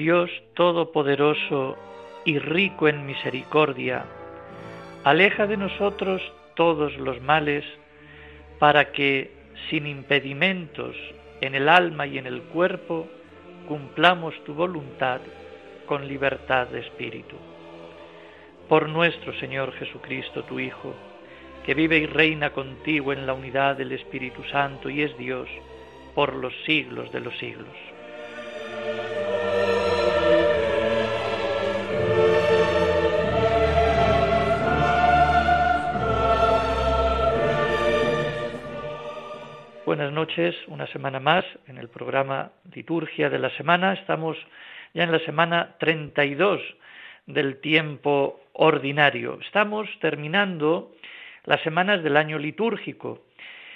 Dios Todopoderoso y rico en misericordia, aleja de nosotros todos los males, para que, sin impedimentos en el alma y en el cuerpo, cumplamos tu voluntad con libertad de espíritu. Por nuestro Señor Jesucristo, tu Hijo, que vive y reina contigo en la unidad del Espíritu Santo y es Dios por los siglos de los siglos. Buenas noches, una semana más en el programa Liturgia de la Semana. Estamos ya en la semana 32 del tiempo ordinario. Estamos terminando las semanas del año litúrgico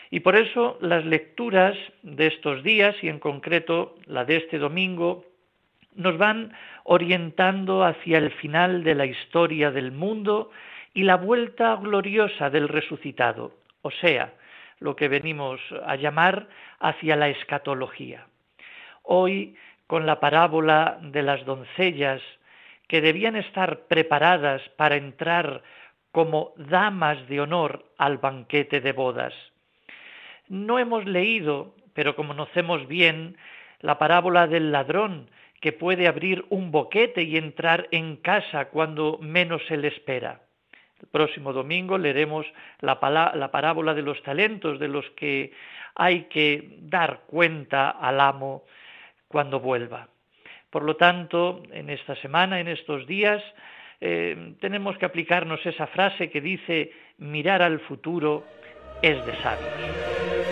y por eso las lecturas de estos días y en concreto la de este domingo nos van orientando hacia el final de la historia del mundo y la vuelta gloriosa del resucitado, o sea, lo que venimos a llamar hacia la escatología. Hoy, con la parábola de las doncellas que debían estar preparadas para entrar como damas de honor al banquete de bodas. No hemos leído, pero conocemos bien, la parábola del ladrón que puede abrir un boquete y entrar en casa cuando menos se le espera. El próximo domingo leeremos la, parábola de los talentos de los que hay que dar cuenta al amo cuando vuelva. Por lo tanto, en esta semana, en estos días, eh, tenemos que aplicarnos esa frase que dice mirar al futuro es de sabios.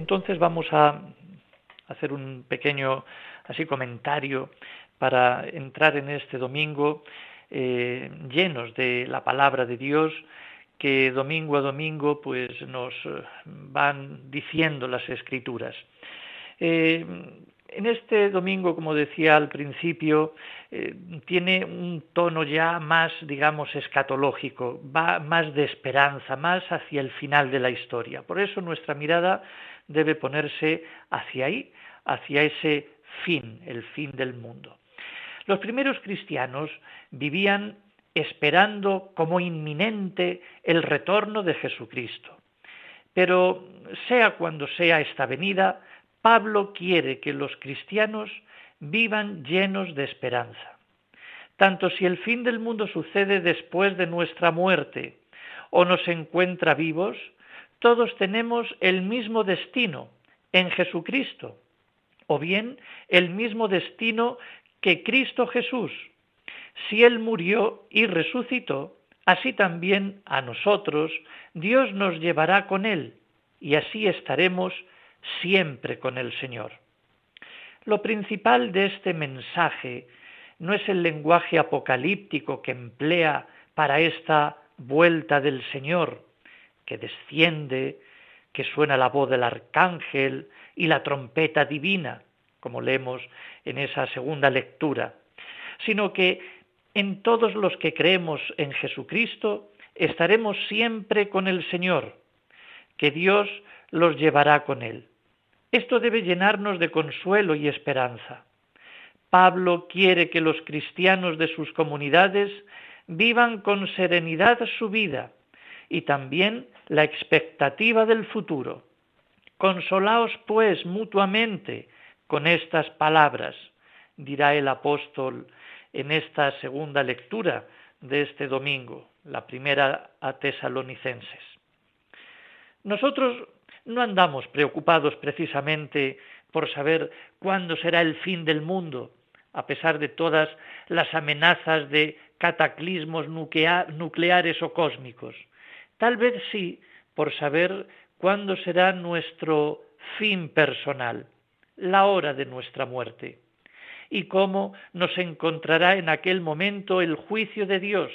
Entonces vamos a hacer un pequeño así comentario para entrar en este domingo eh, llenos de la palabra de Dios que domingo a domingo pues nos eh, van diciendo las escrituras. Eh, en este domingo, como decía al principio, tiene un tono ya más, digamos, escatológico, va más de esperanza, más hacia el final de la historia. Por eso nuestra mirada debe ponerse hacia ahí, hacia ese fin, el fin del mundo. Los primeros cristianos vivían esperando como inminente el retorno de Jesucristo. Pero sea cuando sea esta venida, Pablo quiere que los cristianos vivan llenos de esperanza. Tanto si el fin del mundo sucede después de nuestra muerte o nos encuentra vivos, todos tenemos el mismo destino en Jesucristo, o bien el mismo destino que Cristo Jesús. Si Él murió y resucitó, así también a nosotros Dios nos llevará con Él, y así estaremos siempre con el Señor. Lo principal de este mensaje no es el lenguaje apocalíptico que emplea para esta vuelta del Señor, que desciende, que suena la voz del arcángel y la trompeta divina, como leemos en esa segunda lectura, sino que en todos los que creemos en Jesucristo estaremos siempre con el Señor, que Dios los llevará con Él. Esto debe llenarnos de consuelo y esperanza. Pablo quiere que los cristianos de sus comunidades vivan con serenidad su vida y también la expectativa del futuro. Consolaos pues mutuamente con estas palabras, dirá el apóstol en esta segunda lectura de este domingo, la primera a tesalonicenses. Nosotros no andamos preocupados precisamente por saber cuándo será el fin del mundo, a pesar de todas las amenazas de cataclismos nucleares o cósmicos. Tal vez sí por saber cuándo será nuestro fin personal, la hora de nuestra muerte, y cómo nos encontrará en aquel momento el juicio de Dios.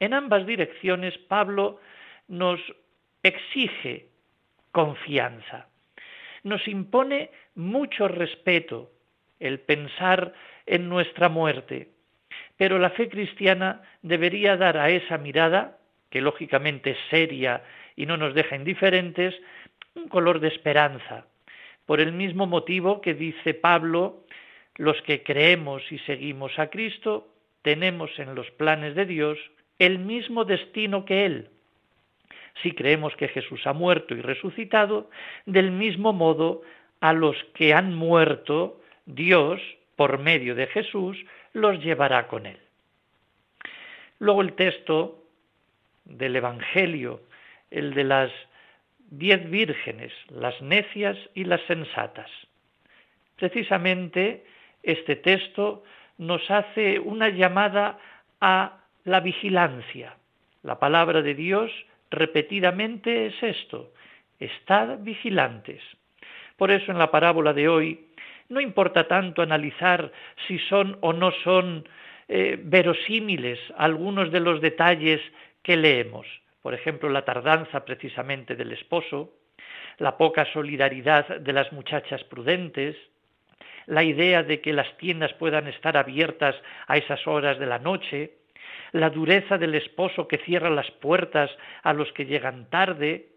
En ambas direcciones Pablo nos exige confianza, nos impone mucho respeto el pensar en nuestra muerte, pero la fe cristiana debería dar a esa mirada, que lógicamente es seria y no nos deja indiferentes, un color de esperanza, por el mismo motivo que dice Pablo, los que creemos y seguimos a Cristo, tenemos en los planes de Dios el mismo destino que Él. Si creemos que Jesús ha muerto y resucitado, del mismo modo a los que han muerto, Dios, por medio de Jesús, los llevará con Él. Luego el texto del Evangelio, el de las diez vírgenes, las necias y las sensatas. Precisamente este texto nos hace una llamada a la vigilancia. La palabra de Dios repetidamente es esto, estad vigilantes. Por eso en la parábola de hoy no importa tanto analizar si son o no son eh, verosímiles algunos de los detalles que leemos por ejemplo, la tardanza precisamente del esposo, la poca solidaridad de las muchachas prudentes, la idea de que las tiendas puedan estar abiertas a esas horas de la noche, la dureza del esposo que cierra las puertas a los que llegan tarde,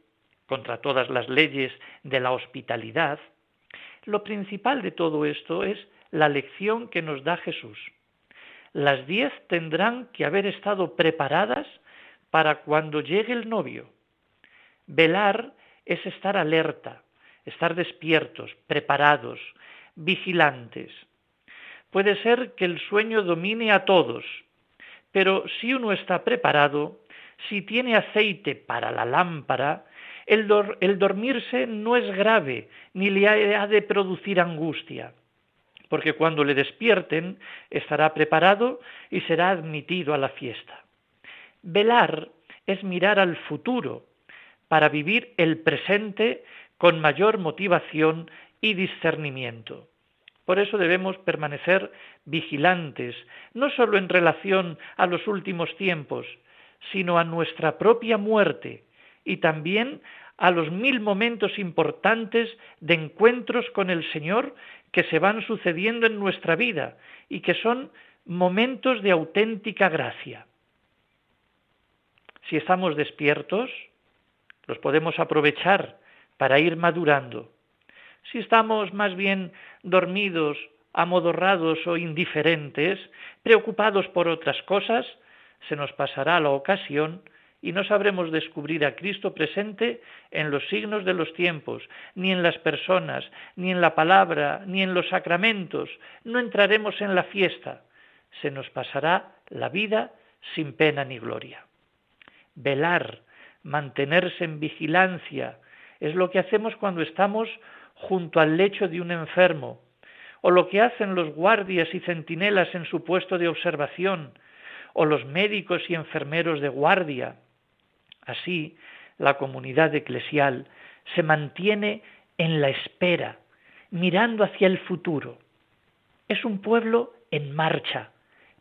contra todas las leyes de la hospitalidad. Lo principal de todo esto es la lección que nos da Jesús. Las diez tendrán que haber estado preparadas para cuando llegue el novio. Velar es estar alerta, estar despiertos, preparados, vigilantes. Puede ser que el sueño domine a todos, pero si uno está preparado, si tiene aceite para la lámpara, el, dormirse no es grave, ni le ha de producir angustia, porque cuando le despierten estará preparado y será admitido a la fiesta. Velar es mirar al futuro para vivir el presente con mayor motivación y discernimiento. Por eso debemos permanecer vigilantes, no sólo en relación a los últimos tiempos, sino a nuestra propia muerte y también a los mil momentos importantes de encuentros con el Señor que se van sucediendo en nuestra vida y que son momentos de auténtica gracia si estamos despiertos, los podemos aprovechar para ir madurando. Si estamos más bien dormidos, amodorrados o indiferentes, preocupados por otras cosas, se nos pasará la ocasión y no sabremos descubrir a Cristo presente en los signos de los tiempos, ni en las personas, ni en la palabra, ni en los sacramentos. No entraremos en la fiesta. Se nos pasará la vida sin pena ni gloria velar, mantenerse en vigilancia. Es lo que hacemos cuando estamos junto al lecho de un enfermo, o lo que hacen los guardias y centinelas en su puesto de observación, o los médicos y enfermeros de guardia. Así, la comunidad eclesial se mantiene en la espera, mirando hacia el futuro. Es un pueblo en marcha,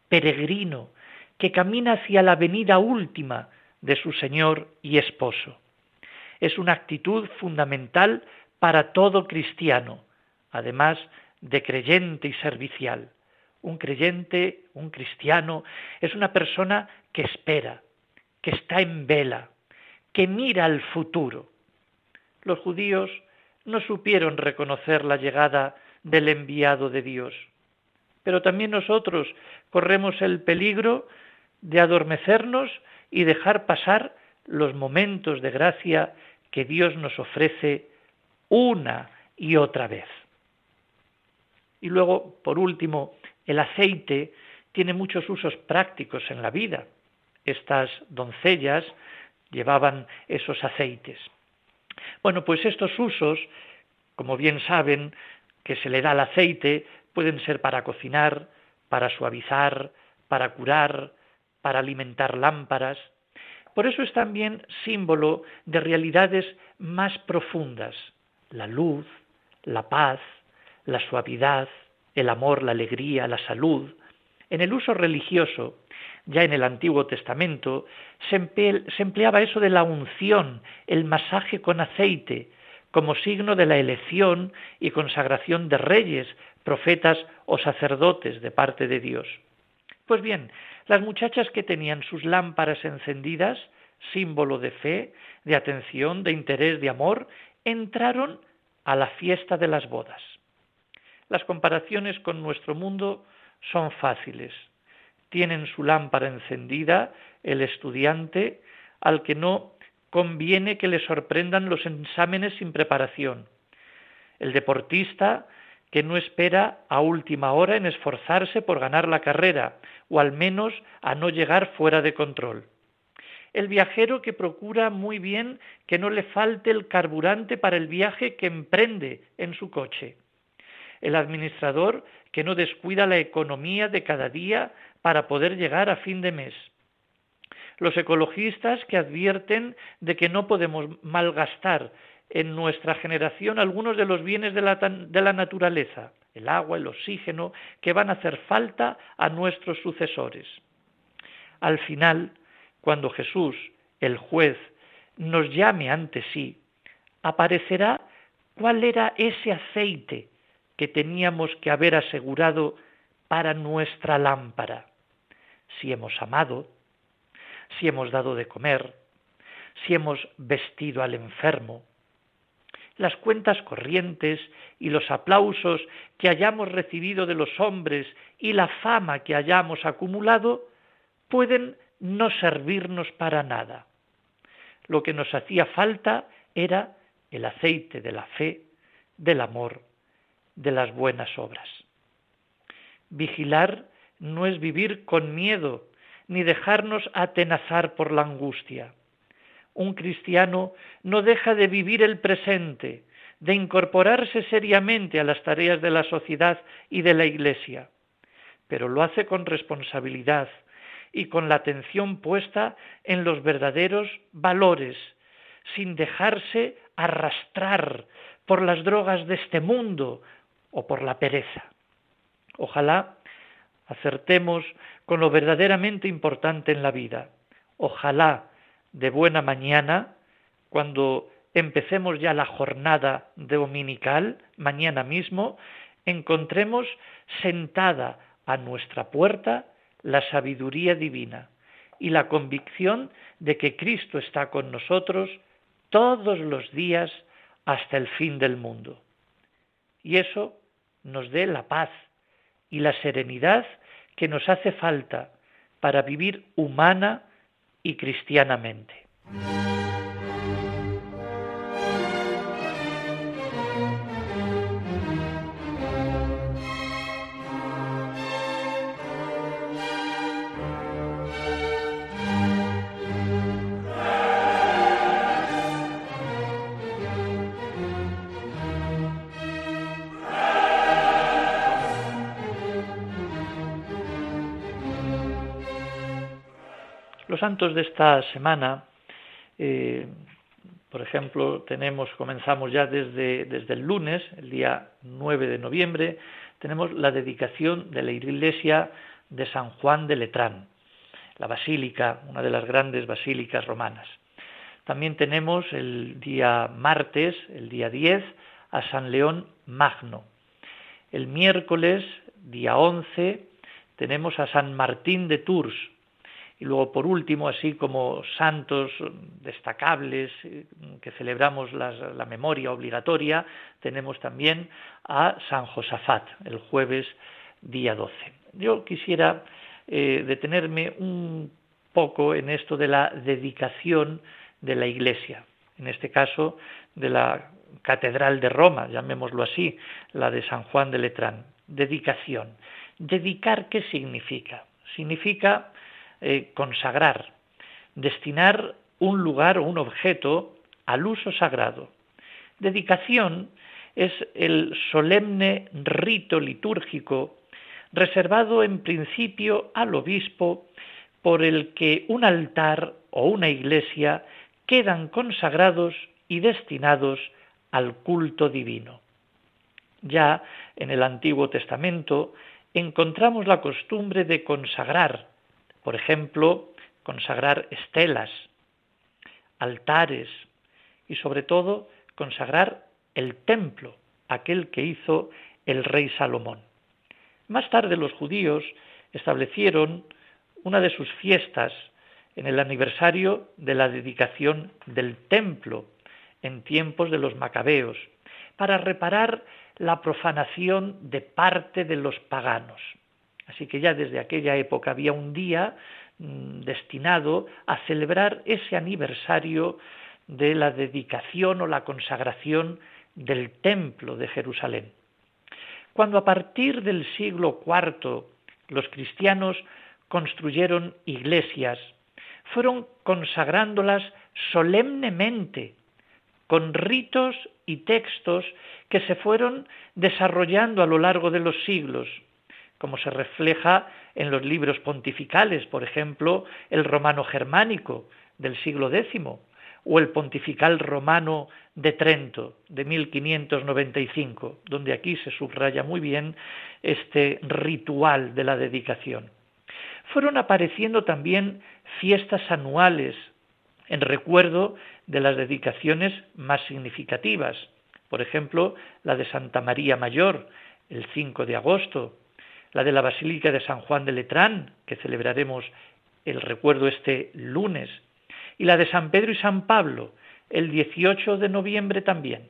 peregrino, que camina hacia la venida última de su Señor y esposo. es una actitud fundamental para todo cristiano, además de creyente y servicial. Un creyente, un cristiano, es una persona que espera, que está en vela, que mira al futuro. Los judíos no supieron reconocer la llegada del enviado de Dios. Pero también nosotros corremos el peligro de adormecernos y dejar pasar los momentos de gracia que Dios nos ofrece una y otra vez. Y luego, por último, el aceite tiene muchos usos prácticos en la vida. Estas doncellas llevaban esos aceites. Bueno, pues estos usos, como bien saben, que se le da al aceite, pueden ser para cocinar, para suavizar, para curar, para alimentar lámparas. Por eso es también símbolo de realidades más profundas, la luz, la paz, la suavidad, el amor, la alegría, la salud. En el uso religioso, ya en el Antiguo Testamento, se, empleaba eso de la unción, el masaje con aceite, como signo de la elección y consagración de reyes, profetas o sacerdotes de parte de Dios. Pues bien, las muchachas que tenían sus lámparas encendidas, símbolo de fe, de atención, de interés, de amor, entraron a la fiesta de las bodas. Las comparaciones con nuestro mundo son fáciles. Tienen su lámpara encendida el estudiante al que no conviene que le sorprendan los exámenes sin preparación. El deportista que no espera a última hora en esforzarse por ganar la carrera, o al menos a no llegar fuera de control. El viajero que procura muy bien que no le falte el carburante para el viaje que emprende en su coche. El administrador que no descuida la economía de cada día para poder llegar a fin de mes. Los ecologistas que advierten de que no podemos malgastar en nuestra generación algunos de los bienes de la, de la, naturaleza, el agua, el oxígeno, que van a hacer falta a nuestros sucesores. Al final, cuando Jesús, el juez, nos llame ante sí, aparecerá cuál era ese aceite que teníamos que haber asegurado para nuestra lámpara. Si hemos amado, si hemos dado de comer, si hemos vestido al enfermo, las cuentas corrientes y los aplausos que hayamos recibido de los hombres y la fama que hayamos acumulado pueden no servirnos para nada. Lo que nos hacía falta era el aceite de la fe, del amor, de las buenas obras. Vigilar no es vivir con miedo, ni dejarnos atenazar por la angustia un cristiano no deja de vivir el presente, de incorporarse seriamente a las tareas de la sociedad y de la Iglesia, pero lo hace con responsabilidad y con la atención puesta en los verdaderos valores, sin dejarse arrastrar por las drogas de este mundo o por la pereza. Ojalá acertemos con lo verdaderamente importante en la vida. Ojalá de buena mañana, cuando empecemos ya la jornada dominical, mañana mismo, encontremos sentada a nuestra puerta la sabiduría divina y la convicción de que Cristo está con nosotros todos los días hasta el fin del mundo. Y eso nos dé la paz y la serenidad que nos hace falta para vivir humana y cristianamente. De esta semana, eh, por ejemplo, tenemos, comenzamos ya desde, desde el lunes, el día 9 de noviembre, tenemos la dedicación de la iglesia de San Juan de Letrán, la basílica, una de las grandes basílicas romanas. También tenemos el día martes, el día 10, a San León Magno. El miércoles, día 11, tenemos a San Martín de Tours. Y luego, por último, así como santos destacables eh, que celebramos la memoria obligatoria, tenemos también a San Josafat, el jueves día 12. Yo quisiera eh, detenerme un poco en esto de la dedicación de la Iglesia, en este caso de la Catedral de Roma, llamémoslo así, la de San Juan de Letrán. Dedicación. Dedicar, ¿qué significa? Significa eh, consagrar, destinar un lugar o un objeto al uso sagrado. Dedicación es el solemne rito litúrgico reservado en principio al obispo por el que un altar o una iglesia quedan consagrados y destinados al culto divino. Ya en el Antiguo Testamento encontramos la costumbre de consagrar, por ejemplo, consagrar estelas, altares y sobre todo consagrar el templo, aquel que hizo el rey Salomón. Más tarde los judíos establecieron una de sus fiestas en el aniversario de la dedicación del templo en tiempos de los macabeos, para reparar la profanación de parte de los paganos. Así que ya desde aquella época había un día mm, destinado a celebrar ese aniversario de la dedicación o la consagración del templo de Jerusalén. Cuando a partir del siglo IV los cristianos construyeron iglesias, fueron consagrándolas solemnemente, con ritos y textos que se fueron desarrollando a lo largo de los siglos, como se refleja en los libros pontificales, por ejemplo, el romano germánico del siglo X o el pontifical romano de Trento de 1595, donde aquí se subraya muy bien este ritual de la dedicación. Fueron apareciendo también fiestas anuales en recuerdo de las dedicaciones más significativas, por ejemplo, la de Santa María Mayor, el 5 de agosto, la de la Basílica de San Juan de Letrán, que celebraremos el recuerdo este lunes, y la de San Pedro y San Pablo, el 18 de noviembre también.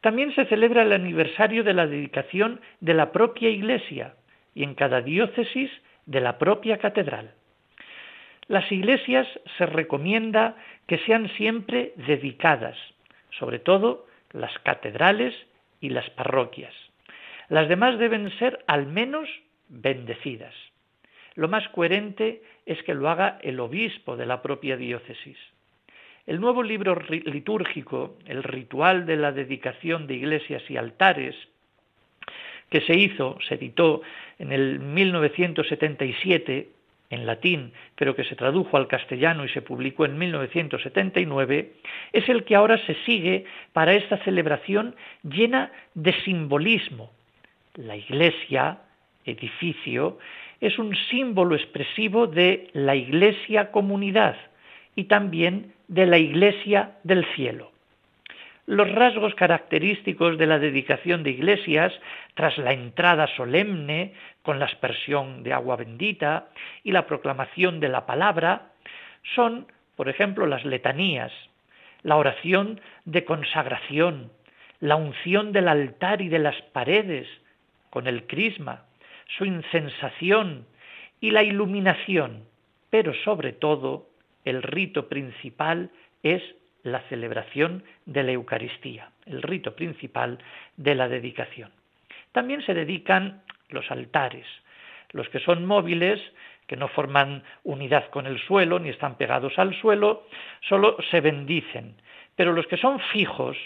También se celebra el aniversario de la dedicación de la propia Iglesia y en cada diócesis de la propia catedral. Las iglesias se recomienda que sean siempre dedicadas, sobre todo las catedrales y las parroquias. Las demás deben ser al menos bendecidas. Lo más coherente es que lo haga el obispo de la propia diócesis. El nuevo libro litúrgico, el ritual de la dedicación de iglesias y altares, que se hizo, se editó en el 1977 en latín, pero que se tradujo al castellano y se publicó en 1979, es el que ahora se sigue para esta celebración llena de simbolismo. La iglesia, edificio, es un símbolo expresivo de la iglesia comunidad y también de la iglesia del cielo. Los rasgos característicos de la dedicación de iglesias, tras la entrada solemne con la aspersión de agua bendita y la proclamación de la palabra, son, por ejemplo, las letanías, la oración de consagración, la unción del altar y de las paredes con el crisma, su incensación y la iluminación, pero sobre todo el rito principal es la celebración de la Eucaristía, el rito principal de la dedicación. También se dedican los altares, los que son móviles, que no forman unidad con el suelo ni están pegados al suelo, solo se bendicen, pero los que son fijos,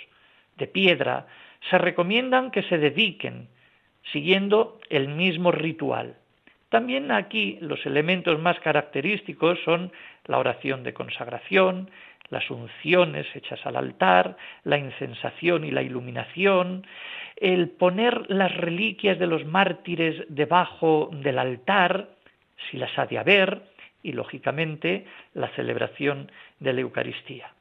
de piedra, se recomiendan que se dediquen, siguiendo el mismo ritual. También aquí los elementos más característicos son la oración de consagración, las unciones hechas al altar, la incensación y la iluminación, el poner las reliquias de los mártires debajo del altar, si las ha de haber, y, lógicamente, la celebración de la Eucaristía.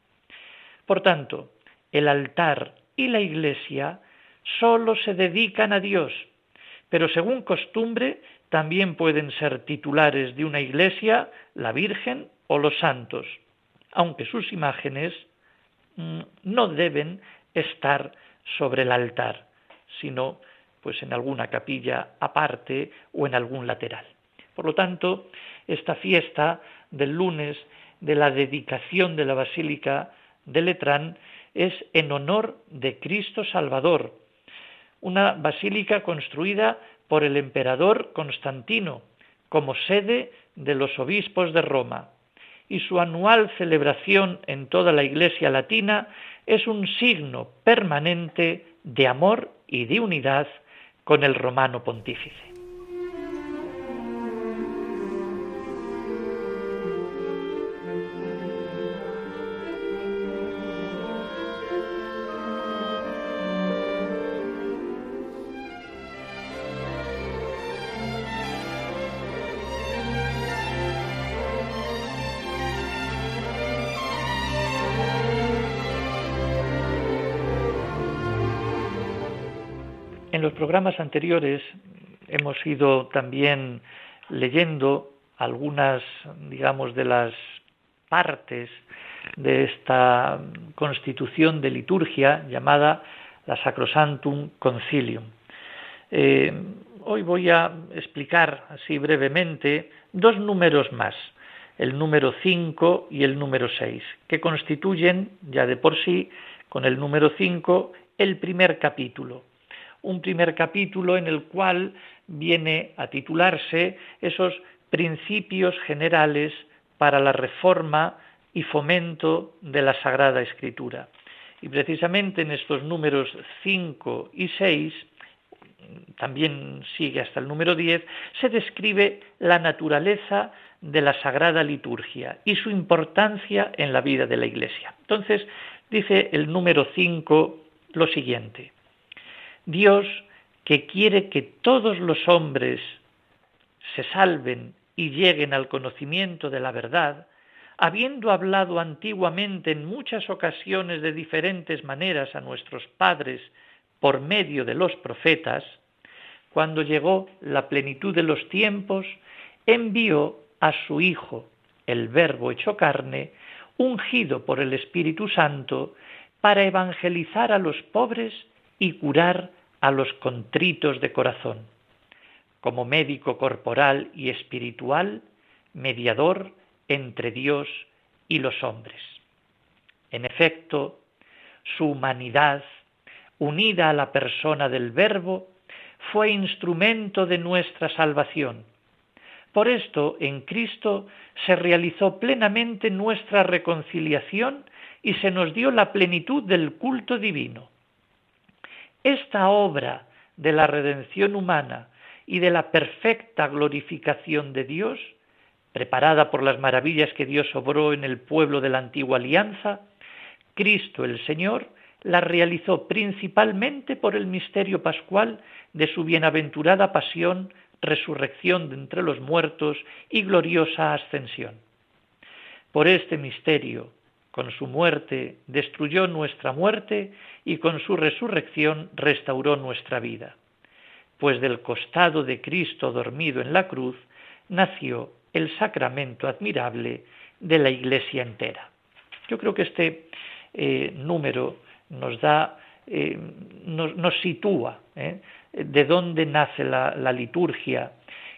Por tanto, el altar y la iglesia solo se dedican a Dios, pero según costumbre también pueden ser titulares de una iglesia la Virgen o los santos, aunque sus imágenes mm, no deben estar sobre el altar, sino pues en alguna capilla aparte o en algún lateral. Por lo tanto, esta fiesta del lunes de la dedicación de la Basílica de Letrán es en honor de Cristo Salvador, una basílica construida por el emperador Constantino como sede de los obispos de Roma, y su anual celebración en toda la Iglesia latina es un signo permanente de amor y de unidad con el romano pontífice. Programas anteriores hemos ido también leyendo algunas, digamos, de las partes de esta constitución de liturgia llamada la Sacrosantum Concilium. Eh, hoy voy a explicar así brevemente dos números más, el número 5 y el número 6, que constituyen ya de por sí, con el número 5, el primer capítulo un primer capítulo en el cual viene a titularse esos principios generales para la reforma y fomento de la Sagrada Escritura. Y precisamente en estos números 5 y 6, también sigue hasta el número 10, se describe la naturaleza de la Sagrada Liturgia y su importancia en la vida de la Iglesia. Entonces, dice el número 5 lo siguiente. Dios, que quiere que todos los hombres se salven y lleguen al conocimiento de la verdad, habiendo hablado antiguamente en muchas ocasiones de diferentes maneras a nuestros padres por medio de los profetas, cuando llegó la plenitud de los tiempos, envió a su Hijo, el Verbo hecho carne, ungido por el Espíritu Santo, para evangelizar a los pobres y curar a los contritos de corazón, como médico corporal y espiritual, mediador entre Dios y los hombres. En efecto, su humanidad, unida a la persona del Verbo, fue instrumento de nuestra salvación. Por esto, en Cristo se realizó plenamente nuestra reconciliación y se nos dio la plenitud del culto divino. Esta obra de la redención humana y de la perfecta glorificación de Dios, preparada por las maravillas que Dios obró en el pueblo de la antigua alianza, Cristo el Señor la realizó principalmente por el misterio pascual de su bienaventurada pasión, resurrección de entre los muertos y gloriosa ascensión. Por este misterio, con su muerte destruyó nuestra muerte y con su resurrección restauró nuestra vida. Pues del costado de Cristo dormido en la cruz nació el sacramento admirable de la Iglesia entera. Yo creo que este eh, número nos da, eh, nos, sitúa ¿eh? de dónde nace la, la liturgia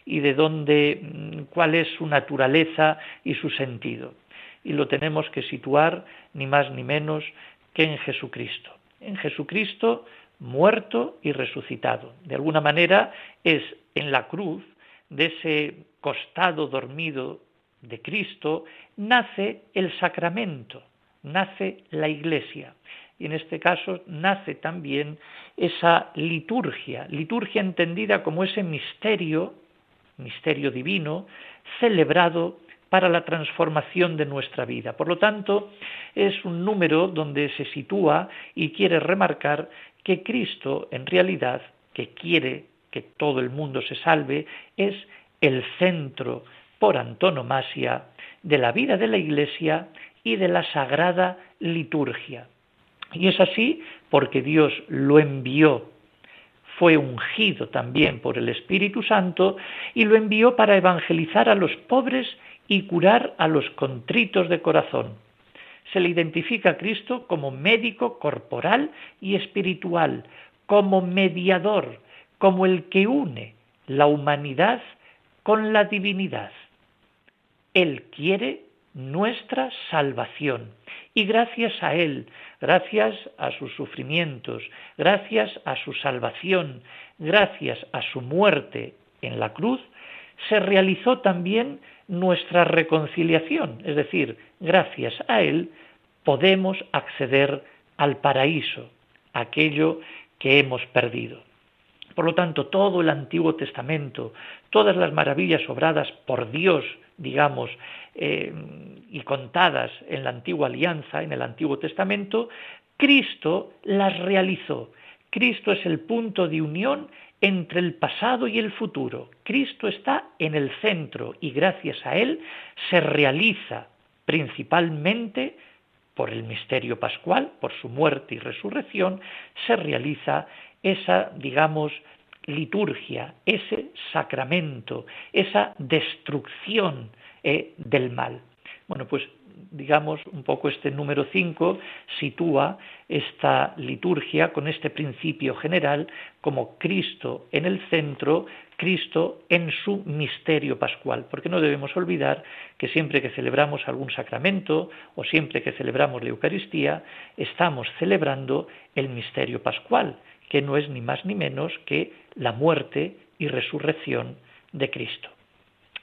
y de dónde, mm, cuál es su naturaleza y su sentido y lo tenemos que situar ni más ni menos que en Jesucristo. En Jesucristo muerto y resucitado. De alguna manera es en la cruz, de ese costado dormido de Cristo, nace el sacramento, nace la iglesia. Y en este caso nace también esa liturgia, liturgia entendida como ese misterio, misterio divino, celebrado para la transformación de nuestra vida. Por lo tanto, es un número donde se sitúa y quiere remarcar que Cristo, en realidad, que quiere que todo el mundo se salve, es el centro por antonomasia de la vida de la Iglesia y de la sagrada liturgia. Y es así porque Dios lo envió, fue ungido también por el Espíritu Santo y lo envió para evangelizar a los pobres y curar a los contritos de corazón. Se le identifica a Cristo como médico corporal y espiritual, como mediador, como el que une la humanidad con la divinidad. Él quiere nuestra salvación y gracias a Él, gracias a sus sufrimientos, gracias a su salvación, gracias a su muerte en la cruz, se realizó también nuestra reconciliación, es decir, gracias a Él podemos acceder al paraíso, aquello que hemos perdido. Por lo tanto, todo el Antiguo Testamento, todas las maravillas obradas por Dios, digamos, eh, y contadas en la antigua alianza, en el Antiguo Testamento, Cristo las realizó. Cristo es el punto de unión entre el pasado y el futuro. Cristo está en el centro y gracias a Él se realiza principalmente por el misterio pascual, por su muerte y resurrección, se realiza esa, digamos, liturgia, ese sacramento, esa destrucción eh, del mal. Bueno, pues digamos, un poco este número 5 sitúa esta liturgia con este principio general como Cristo en el centro, Cristo en su misterio pascual, porque no debemos olvidar que siempre que celebramos algún sacramento o siempre que celebramos la Eucaristía, estamos celebrando el misterio pascual, que no es ni más ni menos que la muerte y resurrección de Cristo.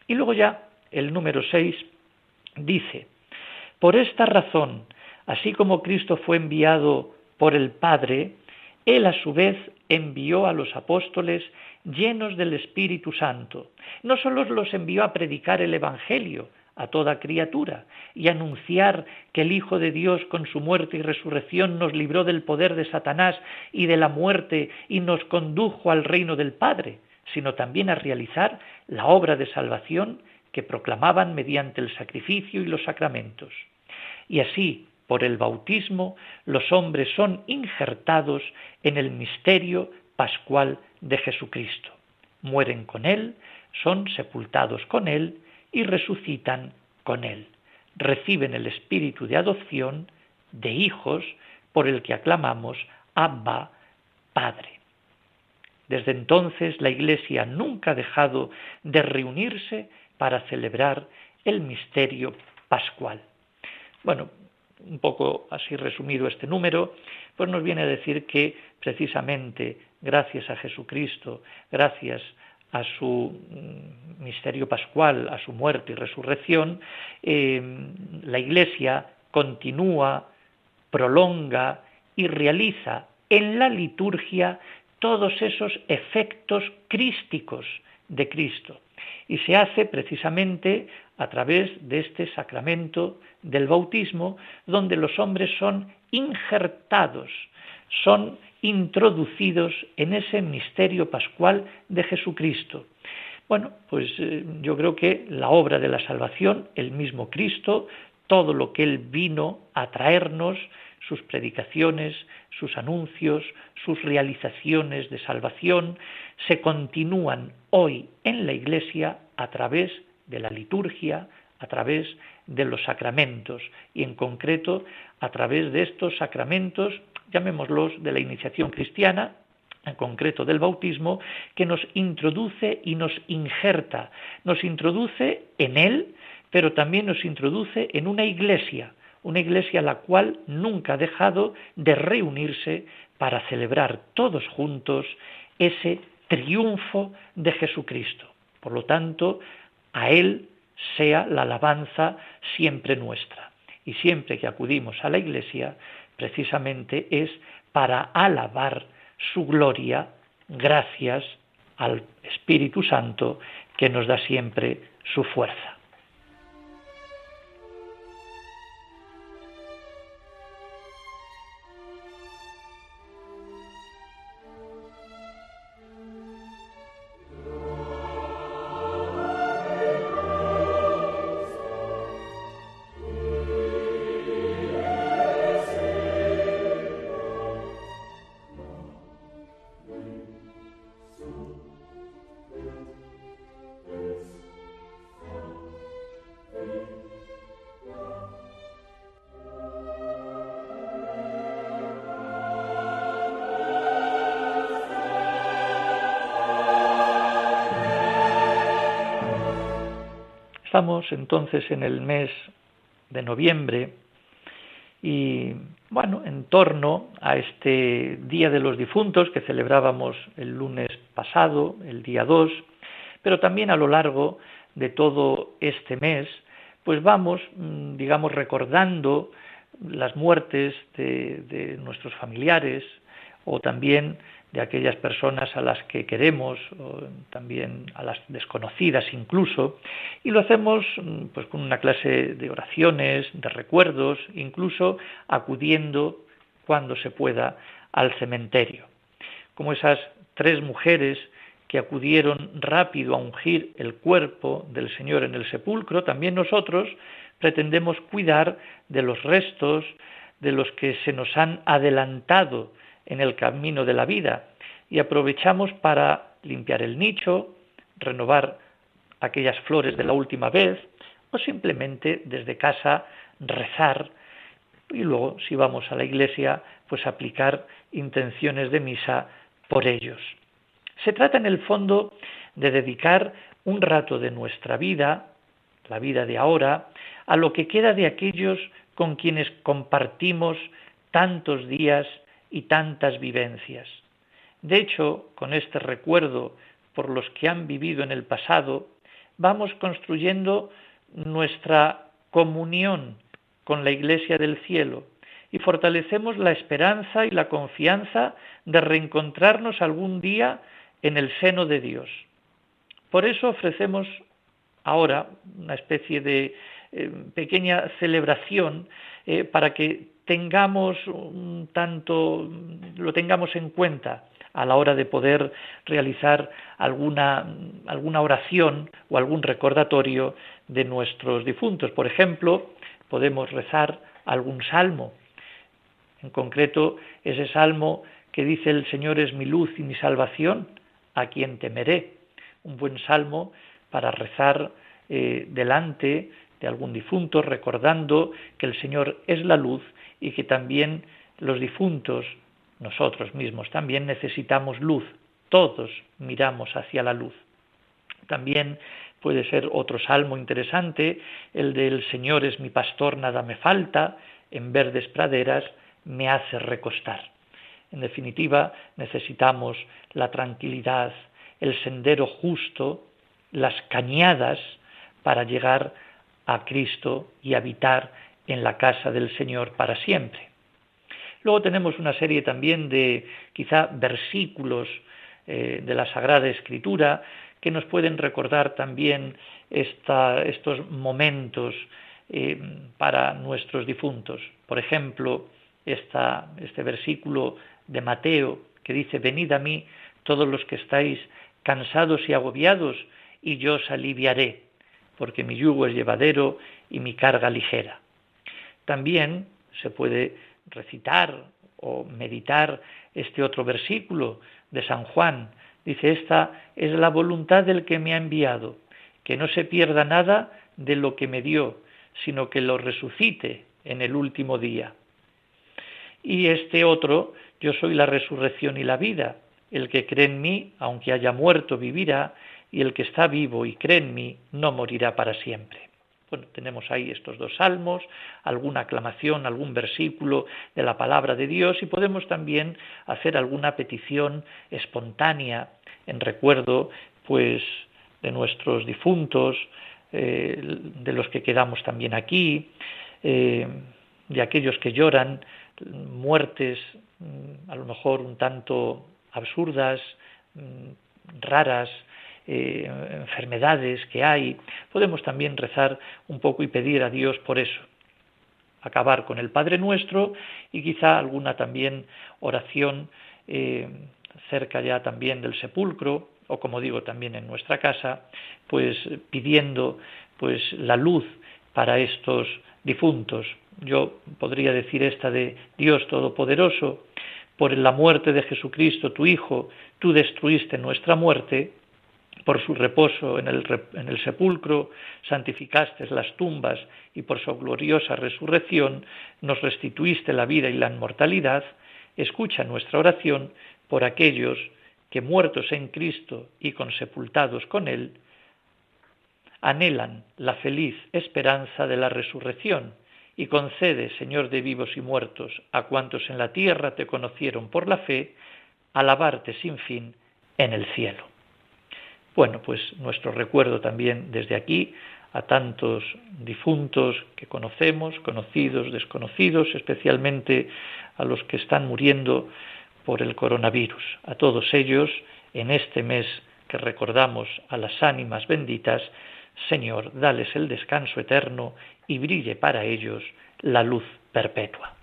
Y luego ya el número 6 dice, por esta razón, así como Cristo fue enviado por el Padre, Él a su vez envió a los apóstoles llenos del Espíritu Santo. No solo los envió a predicar el Evangelio a toda criatura y anunciar que el Hijo de Dios con su muerte y resurrección nos libró del poder de Satanás y de la muerte y nos condujo al reino del Padre, sino también a realizar la obra de salvación que proclamaban mediante el sacrificio y los sacramentos. Y así, por el bautismo, los hombres son injertados en el misterio pascual de Jesucristo. Mueren con Él, son sepultados con Él y resucitan con Él. Reciben el espíritu de adopción de hijos por el que aclamamos Abba, Padre. Desde entonces la Iglesia nunca ha dejado de reunirse para celebrar el misterio pascual. Bueno, un poco así resumido este número, pues nos viene a decir que precisamente gracias a Jesucristo, gracias a su mm, misterio pascual, a su muerte y resurrección, eh, la Iglesia continúa, prolonga y realiza en la liturgia todos esos efectos crísticos de Cristo y se hace precisamente a través de este sacramento del bautismo, donde los hombres son injertados, son introducidos en ese misterio pascual de Jesucristo. Bueno, pues eh, yo creo que la obra de la salvación, el mismo Cristo, todo lo que Él vino a traernos, sus predicaciones, sus anuncios, sus realizaciones de salvación, se continúan hoy en la Iglesia a través de la liturgia, a través de los sacramentos y en concreto a través de estos sacramentos, llamémoslos de la iniciación cristiana, en concreto del bautismo, que nos introduce y nos injerta, nos introduce en él, pero también nos introduce en una iglesia, una iglesia la cual nunca ha dejado de reunirse para celebrar todos juntos ese triunfo de Jesucristo. Por lo tanto, a Él sea la alabanza siempre nuestra. Y siempre que acudimos a la iglesia, precisamente es para alabar su gloria gracias al Espíritu Santo que nos da siempre su fuerza. Estamos entonces en el mes de noviembre y bueno, en torno a este Día de los Difuntos que celebrábamos el lunes pasado, el día 2, pero también a lo largo de todo este mes, pues vamos, mm, digamos, recordando las muertes de, de nuestros familiares o también de aquellas personas a las que queremos, o también a las desconocidas incluso, y lo hacemos mm, pues con una clase de oraciones, de recuerdos, incluso acudiendo cuando se pueda al cementerio. Como esas tres mujeres que acudieron rápido a ungir el cuerpo del Señor en el sepulcro, también nosotros pretendemos cuidar de los restos de los que se nos han adelantado en el camino de la vida y aprovechamos para limpiar el nicho, renovar aquellas flores de la última vez o simplemente desde casa rezar y luego si vamos a la iglesia pues aplicar intenciones de misa por ellos. Se trata en el fondo de dedicar un rato de nuestra vida, la vida de ahora, a lo que queda de aquellos con quienes compartimos tantos días y tantas vivencias. De hecho, con este recuerdo por los que han vivido en el pasado, vamos construyendo nuestra comunión con la Iglesia del cielo y fortalecemos la esperanza y la confianza de reencontrarnos algún día en el seno de Dios. Por eso ofrecemos ahora una especie de eh, pequeña celebración eh, para que tengamos un tanto, lo tengamos en cuenta a la hora de poder realizar alguna, oración o algún recordatorio de nuestros difuntos. Por ejemplo, podemos rezar algún salmo. En concreto, ese salmo que dice el Señor es mi luz y mi salvación, a quien temeré. Un buen salmo para rezar eh, delante de algún difunto, recordando que el Señor es la luz y que también los difuntos, nosotros mismos, también necesitamos luz. Todos miramos hacia la luz. También puede ser otro salmo interesante, el del Señor es mi pastor, nada me falta, en verdes praderas me hace recostar. En definitiva, necesitamos la tranquilidad, el sendero justo, las cañadas para llegar a Cristo y habitar en la casa del Señor para siempre. Luego tenemos una serie también de quizá versículos eh, de la Sagrada Escritura que nos pueden recordar también estos momentos eh, para nuestros difuntos. Por ejemplo, este versículo de Mateo que dice, venid a mí todos los que estáis cansados y agobiados, y yo os aliviaré, porque mi yugo es llevadero y mi carga ligera. También se puede recitar o meditar este otro versículo de San Juan. Dice, esta es la voluntad del que me ha enviado, que no se pierda nada de lo que me dio, sino que lo resucite en el último día. Y este otro, yo soy la resurrección y la vida. El que cree en mí, aunque haya muerto, vivirá, y el que está vivo y cree en mí, no morirá para siempre. Bueno, tenemos ahí estos dos salmos, alguna aclamación, algún versículo de la palabra de Dios y podemos también hacer alguna petición espontánea en recuerdo, pues, de nuestros difuntos, eh, de los que quedamos también aquí, eh, de aquellos que lloran muertes mm, a lo mejor un tanto absurdas, mm, raras, eh, enfermedades que hay, podemos también rezar un poco y pedir a Dios por eso. Acabar con el Padre Nuestro y quizá alguna también oración eh, cerca ya también del sepulcro o como digo también en nuestra casa, pues pidiendo pues la luz para estos difuntos. Yo podría decir esta de Dios Todopoderoso, por la muerte de Jesucristo, tu Hijo, tú destruiste nuestra muerte, por su reposo en el, sepulcro, santificaste las tumbas y por su gloriosa resurrección nos restituiste la vida y la inmortalidad, escucha nuestra oración por aquellos que muertos en Cristo y consepultados con Él, anhelan la feliz esperanza de la resurrección, y concede, Señor de vivos y muertos, a cuantos en la tierra te conocieron por la fe, alabarte sin fin en el cielo. Bueno, pues nuestro recuerdo también desde aquí a tantos difuntos que conocemos, conocidos, desconocidos, especialmente a los que están muriendo por el coronavirus. A todos ellos, en este mes que recordamos a las ánimas benditas, Señor, dales el descanso eterno y brille para ellos la luz perpetua.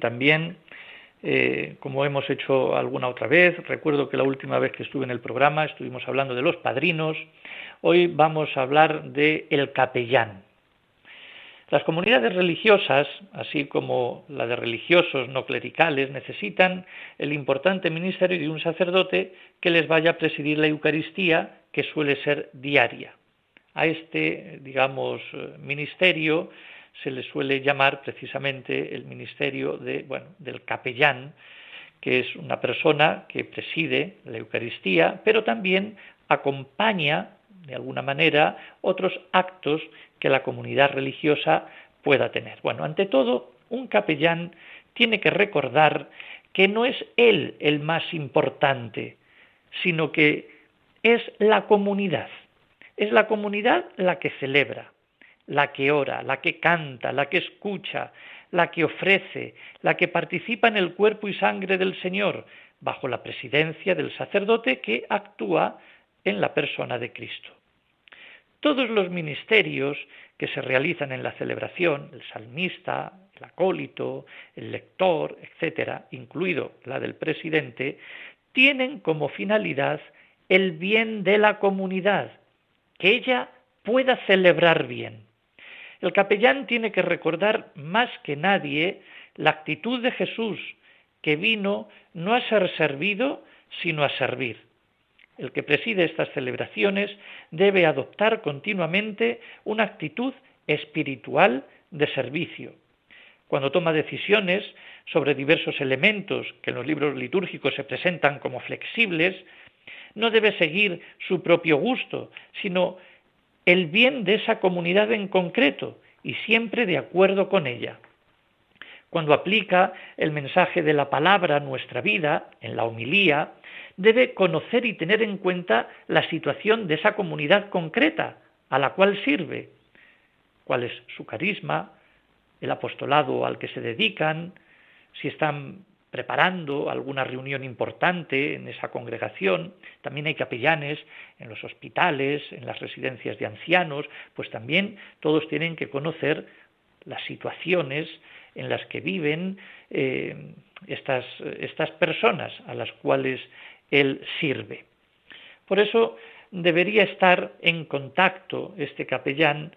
También, eh, como hemos hecho alguna otra vez. Recuerdo que la última vez que estuve en el programa estuvimos hablando de los padrinos. Hoy vamos a hablar de el capellán. Las comunidades religiosas, así como la de religiosos no clericales, necesitan el importante ministerio de un sacerdote que les vaya a presidir la Eucaristía, que suele ser diaria. A este, digamos, ministerio se le suele llamar precisamente el ministerio de, bueno, del capellán, que es una persona que preside la Eucaristía, pero también acompaña, de alguna manera, otros actos que la comunidad religiosa pueda tener. Bueno, ante todo, un capellán tiene que recordar que no es él el más importante, sino que es la comunidad. Es la comunidad la que celebra, la que ora, la que canta, la que escucha, la que ofrece, la que participa en el cuerpo y sangre del Señor, bajo la presidencia del sacerdote que actúa en la persona de Cristo. Todos los ministerios que se realizan en la celebración, el salmista, el acólito, el lector, etcétera, incluido la del presidente, tienen como finalidad el bien de la comunidad, que ella pueda celebrar bien. El capellán tiene que recordar más que nadie la actitud de Jesús, que vino no a ser servido, sino a servir. El que preside estas celebraciones debe adoptar continuamente una actitud espiritual de servicio. Cuando toma decisiones sobre diversos elementos que en los libros litúrgicos se presentan como flexibles, no debe seguir su propio gusto, sino el bien de esa comunidad en concreto y siempre de acuerdo con ella. Cuando aplica el mensaje de la palabra a nuestra vida, en la homilía, debe conocer y tener en cuenta la situación de esa comunidad concreta a la cual sirve, cuál es su carisma, el apostolado al que se dedican, si están preparando alguna reunión importante en esa congregación. También hay capellanes en los hospitales, en las residencias de ancianos, pues también todos tienen que conocer las situaciones en las que viven eh, estas, estas personas a las cuales él sirve. Por eso debería estar en contacto este capellán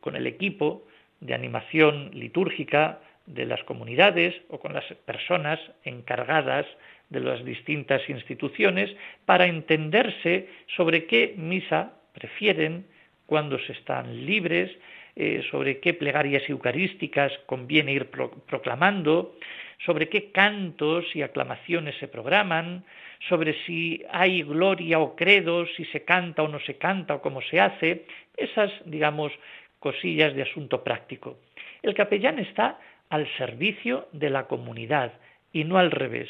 con el equipo de animación litúrgica de las comunidades o con las personas encargadas de las distintas instituciones para entenderse sobre qué misa prefieren, cuándo se están libres, eh, sobre qué plegarias eucarísticas conviene ir proclamando, sobre qué cantos y aclamaciones se programan, sobre si hay gloria o credo, si se canta o no se canta o cómo se hace, esas, digamos, cosillas de asunto práctico. El capellán está al servicio de la comunidad y no al revés.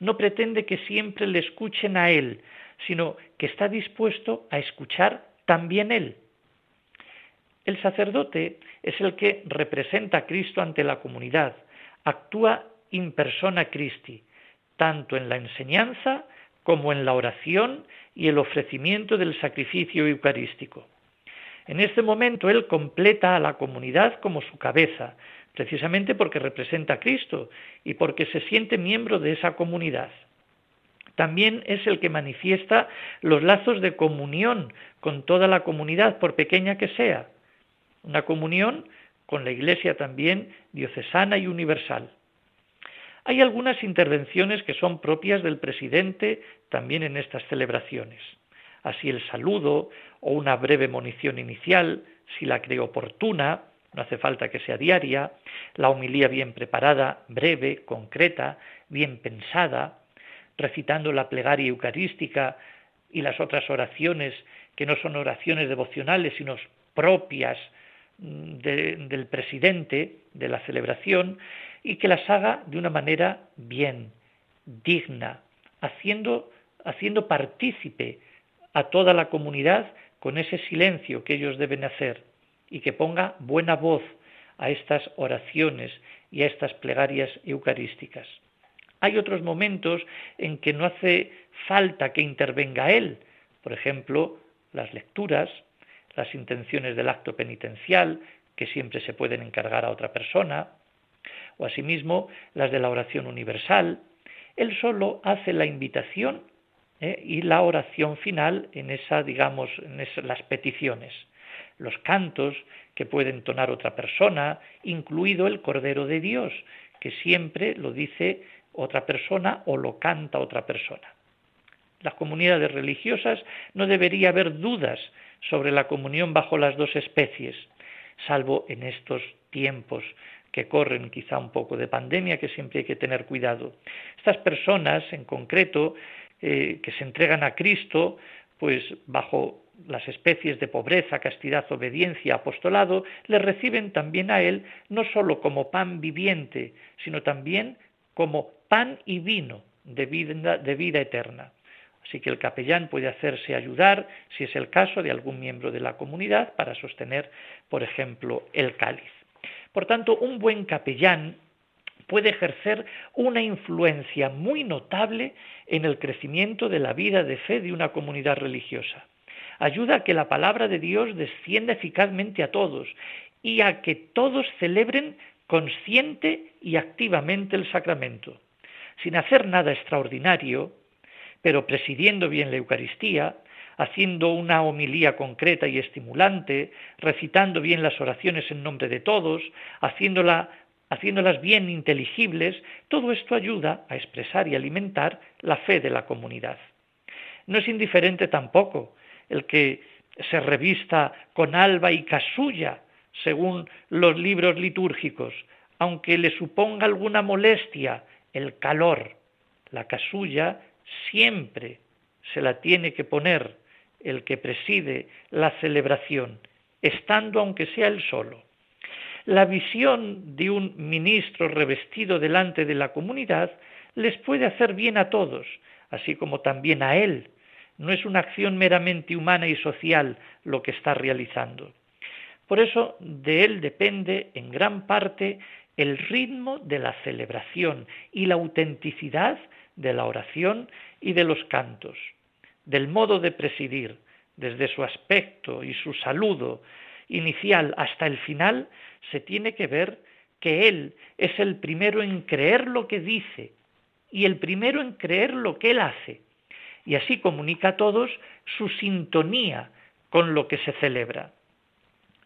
No pretende que siempre le escuchen a él, sino que está dispuesto a escuchar también él. El sacerdote es el que representa a Cristo ante la comunidad, actúa in persona Christi, tanto en la enseñanza como en la oración y el ofrecimiento del sacrificio eucarístico. En este momento él completa a la comunidad como su cabeza, precisamente porque representa a Cristo y porque se siente miembro de esa comunidad. también es el que manifiesta los lazos de comunión con toda la comunidad, por pequeña que sea. Una comunión con la Iglesia también diocesana y universal. Hay algunas intervenciones que son propias del presidente también en estas celebraciones. Así el saludo o una breve munición inicial, si la cree oportuna, no hace falta que sea diaria, la homilía bien preparada, breve, concreta, bien pensada, recitando la plegaria eucarística y las otras oraciones que no son oraciones devocionales, sino propias mm, del presidente de la celebración, y que las haga de una manera bien, digna, haciendo, haciendo partícipe a toda la comunidad con ese silencio que ellos deben hacer y que ponga buena voz a estas oraciones y a estas plegarias eucarísticas. Hay otros momentos en que no hace falta que intervenga él, por ejemplo, las lecturas, las intenciones del acto penitencial, que siempre se pueden encargar a otra persona, o asimismo las de la oración universal. Él solo hace la invitación ¿eh? y la oración final en esa, digamos, en las peticiones. Los cantos que puede entonar otra persona, incluido el Cordero de Dios, que siempre lo dice otra persona o lo canta otra persona. Las comunidades religiosas no debería haber dudas sobre la comunión bajo las dos especies, salvo en estos tiempos que corren quizá un poco de pandemia, que siempre hay que tener cuidado. Estas personas, en concreto, eh, que se entregan a Cristo, pues bajo las especies de pobreza, castidad, obediencia, apostolado, le reciben también a Él no sólo como pan viviente, sino también como pan y vino de vida, de vida eterna. Así que el capellán puede hacerse ayudar, si es el caso, de algún miembro de la comunidad para sostener, por ejemplo, el cáliz. Por tanto, un buen capellán puede ejercer una influencia muy notable en el crecimiento de la vida de fe de una comunidad religiosa. Ayuda a que la palabra de Dios descienda eficazmente a todos y a que todos celebren consciente y activamente el sacramento. Sin hacer nada extraordinario, pero presidiendo bien la Eucaristía, haciendo una homilía concreta y estimulante, recitando bien las oraciones en nombre de todos, haciéndola haciéndolas bien inteligibles, todo esto ayuda a expresar y alimentar la fe de la comunidad. No es indiferente tampoco el que se revista con alba y casulla, según los libros litúrgicos, aunque le suponga alguna molestia el calor. La casulla siempre se la tiene que poner el que preside la celebración, estando aunque sea él solo. La visión de un ministro revestido delante de la comunidad les puede hacer bien a todos, así como también a él. No es una acción meramente humana y social lo que está realizando. Por eso de él depende en gran parte el ritmo de la celebración y la autenticidad de la oración y de los cantos, del modo de presidir, desde su aspecto y su saludo inicial hasta el final, se tiene que ver que Él es el primero en creer lo que dice y el primero en creer lo que Él hace. Y así comunica a todos su sintonía con lo que se celebra.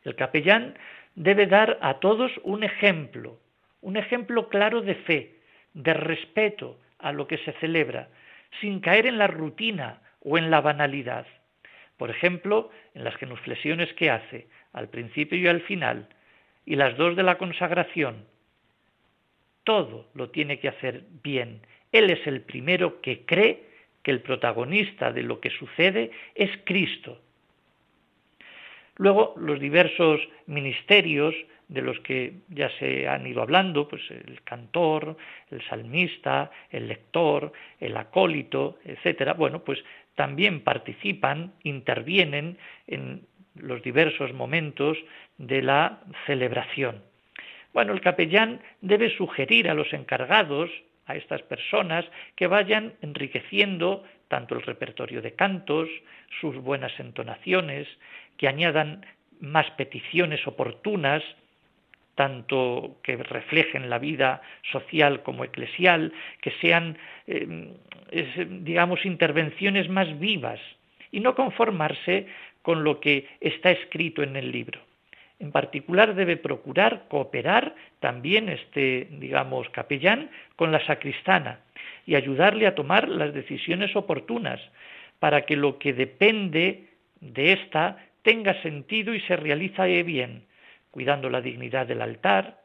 El capellán debe dar a todos un ejemplo, un ejemplo claro de fe, de respeto a lo que se celebra, sin caer en la rutina o en la banalidad. Por ejemplo, en las genuflexiones que hace, al principio y al final, y las dos de la consagración. Todo lo tiene que hacer bien. Él es el primero que cree que el protagonista de lo que sucede es Cristo. Luego, los diversos ministerios de los que ya se han ido hablando, pues el cantor, el salmista, el lector, el acólito, etcétera, bueno, pues también participan, intervienen en los diversos momentos de la celebración. Bueno, el capellán debe sugerir a los encargados, a estas personas, que vayan enriqueciendo tanto el repertorio de cantos, sus buenas entonaciones, que añadan más peticiones oportunas, tanto que reflejen la vida social como eclesial, que sean, eh, digamos, intervenciones más vivas y no conformarse con lo que está escrito en el libro. En particular debe procurar cooperar también este, digamos, capellán con la sacristana y ayudarle a tomar las decisiones oportunas para que lo que depende de ésta tenga sentido y se realice bien, cuidando la dignidad del altar,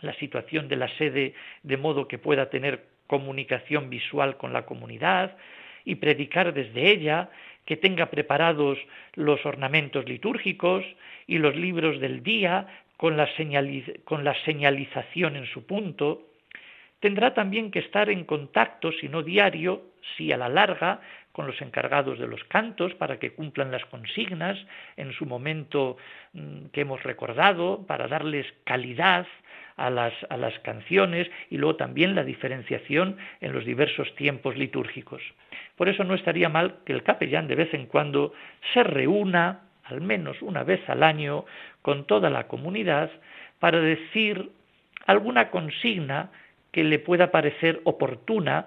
la situación de la sede de modo que pueda tener comunicación visual con la comunidad y predicar desde ella, que tenga preparados los ornamentos litúrgicos y los libros del día con la, señalización en su punto, tendrá también que estar en contacto, si no diario, si a la larga, con los encargados de los cantos para que cumplan las consignas en su momento mm, que hemos recordado, para darles calidad a las, a las canciones y luego también la diferenciación en los diversos tiempos litúrgicos. Por eso no estaría mal que el capellán de vez en cuando se reúna, al menos una vez al año, con toda la comunidad para decir alguna consigna que le pueda parecer oportuna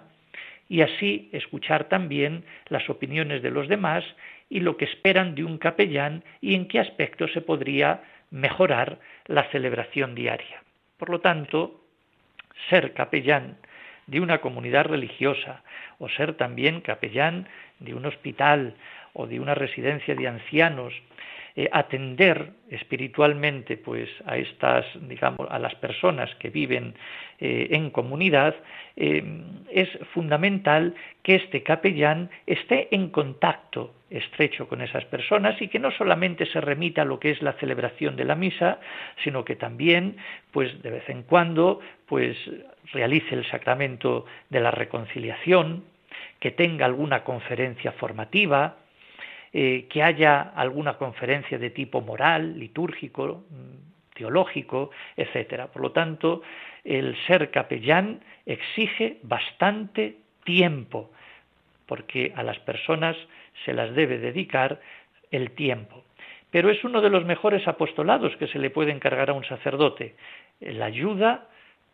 y así escuchar también las opiniones de los demás y lo que esperan de un capellán y en qué aspecto se podría mejorar la celebración diaria. Por lo tanto, ser capellán de una comunidad religiosa o ser también capellán de un hospital o de una residencia de ancianos eh, atender espiritualmente pues a estas digamos a las personas que viven eh, en comunidad eh, es fundamental que este capellán esté en contacto estrecho con esas personas y que no solamente se remita a lo que es la celebración de la misa sino que también pues de vez en cuando pues realice el sacramento de la reconciliación que tenga alguna conferencia formativa eh, que haya alguna conferencia de tipo moral, litúrgico, mm, teológico, etcétera. Por lo tanto, el ser capellán exige bastante tiempo, porque a las personas se las debe dedicar el tiempo. Pero es uno de los mejores apostolados que se le puede encargar a un sacerdote, la ayuda,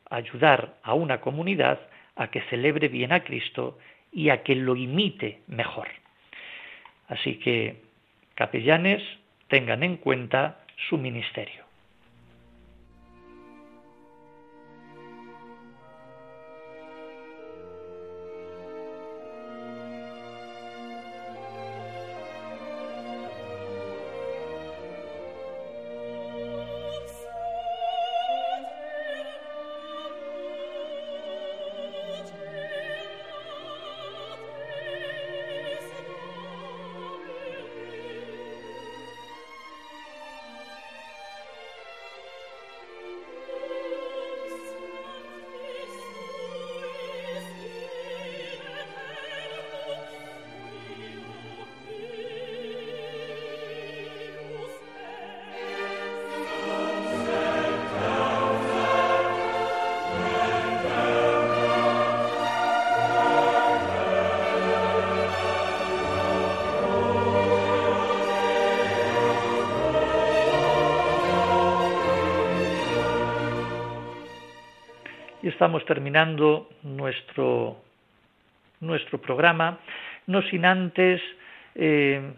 ayudar a una comunidad a que celebre bien a Cristo y a que lo imite mejor. Así que, capellanes, tengan en cuenta su ministerio. Estamos terminando nuestro, nuestro programa, no sin antes eh,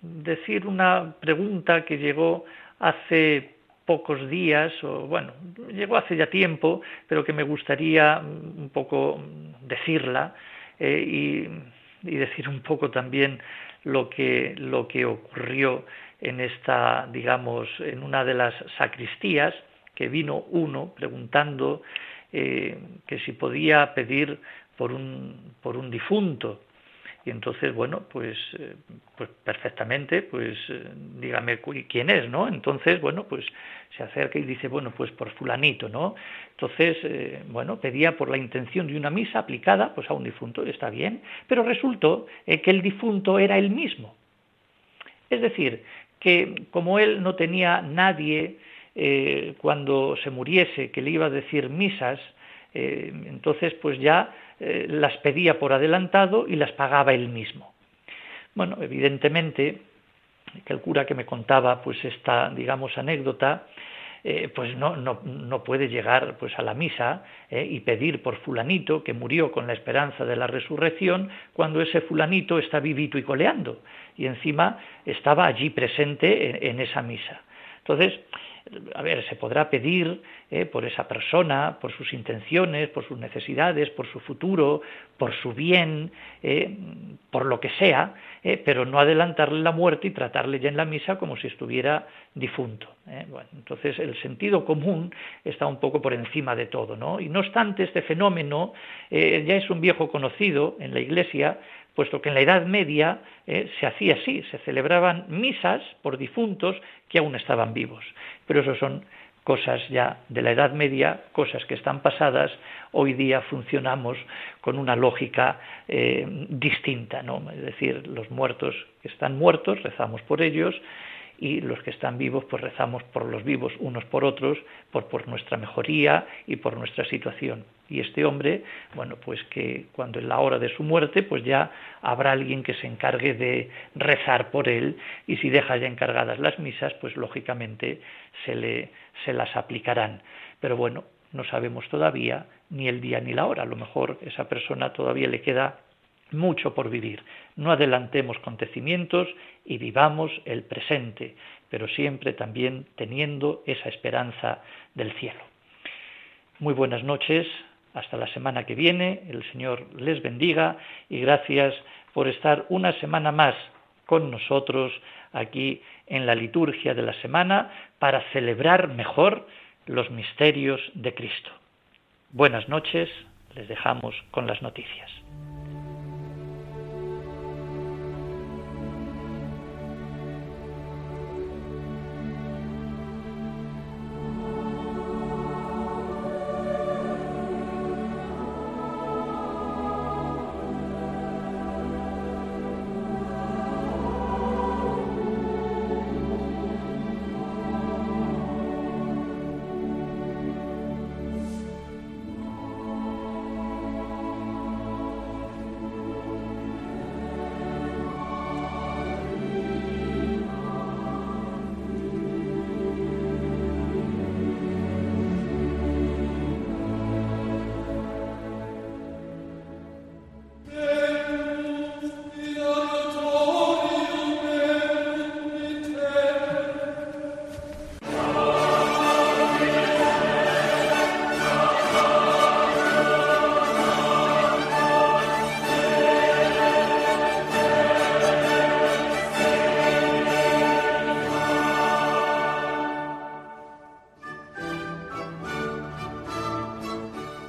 decir una pregunta que llegó hace pocos días, o bueno, llegó hace ya tiempo, pero que me gustaría un poco decirla eh, y, y, decir un poco también lo que, lo que ocurrió en esta, digamos, en una de las sacristías, que vino uno preguntando eh, que si podía pedir por un, por un difunto. Y entonces, bueno, pues, eh, pues perfectamente, pues eh, dígame quién es, ¿no? Entonces, bueno, pues se acerca y dice, bueno, pues por fulanito, ¿no? Entonces, bueno, pedía por la intención de una misa aplicada, pues a un difunto, está bien, pero resultó que el difunto era él mismo. Es decir, que como él no tenía nadie eh, cuando se muriese, que le iba a decir misas, eh, entonces pues ya eh, las pedía por adelantado y las pagaba él mismo. Bueno, evidentemente, que el cura que me contaba pues esta, digamos, anécdota, pues no, no, no, puede llegar pues a la misa y pedir por fulanito que murió con la esperanza de la resurrección cuando ese fulanito está vivito y coleando y encima estaba allí presente en esa misa. Entonces, a ver, se podrá pedir eh, por esa persona, por sus intenciones, por sus necesidades, por su futuro, por su bien, eh, por lo que sea, eh, pero no adelantarle la muerte y tratarle ya en la misa como si estuviera difunto. Entonces el sentido común está un poco por encima de todo, ¿no? Y no obstante, este fenómeno ya es un viejo conocido en la Iglesia, puesto que en la Edad Media eh, se hacía así, se celebraban misas por difuntos que aún estaban vivos. Pero eso son cosas ya de la Edad Media, cosas que están pasadas, hoy día funcionamos con una lógica eh, distinta, ¿no? Es decir, los muertos que están muertos, rezamos por ellos, y los que están vivos pues rezamos por los vivos unos por otros, por, por nuestra mejoría y por nuestra situación. Y este hombre, bueno, pues que cuando en la hora de su muerte, pues ya habrá alguien que se encargue de rezar por él y si deja ya encargadas las misas, pues lógicamente se, le, se las aplicarán. Pero bueno, no sabemos todavía ni el día ni la hora. A lo mejor esa persona todavía le queda mucho por vivir. No adelantemos acontecimientos y vivamos el presente, pero siempre también teniendo esa esperanza del cielo. Muy buenas noches, hasta la semana que viene, el Señor les bendiga y gracias por estar una semana más con nosotros aquí en la liturgia de la semana para celebrar mejor los misterios de Cristo. Buenas noches, les dejamos con las noticias.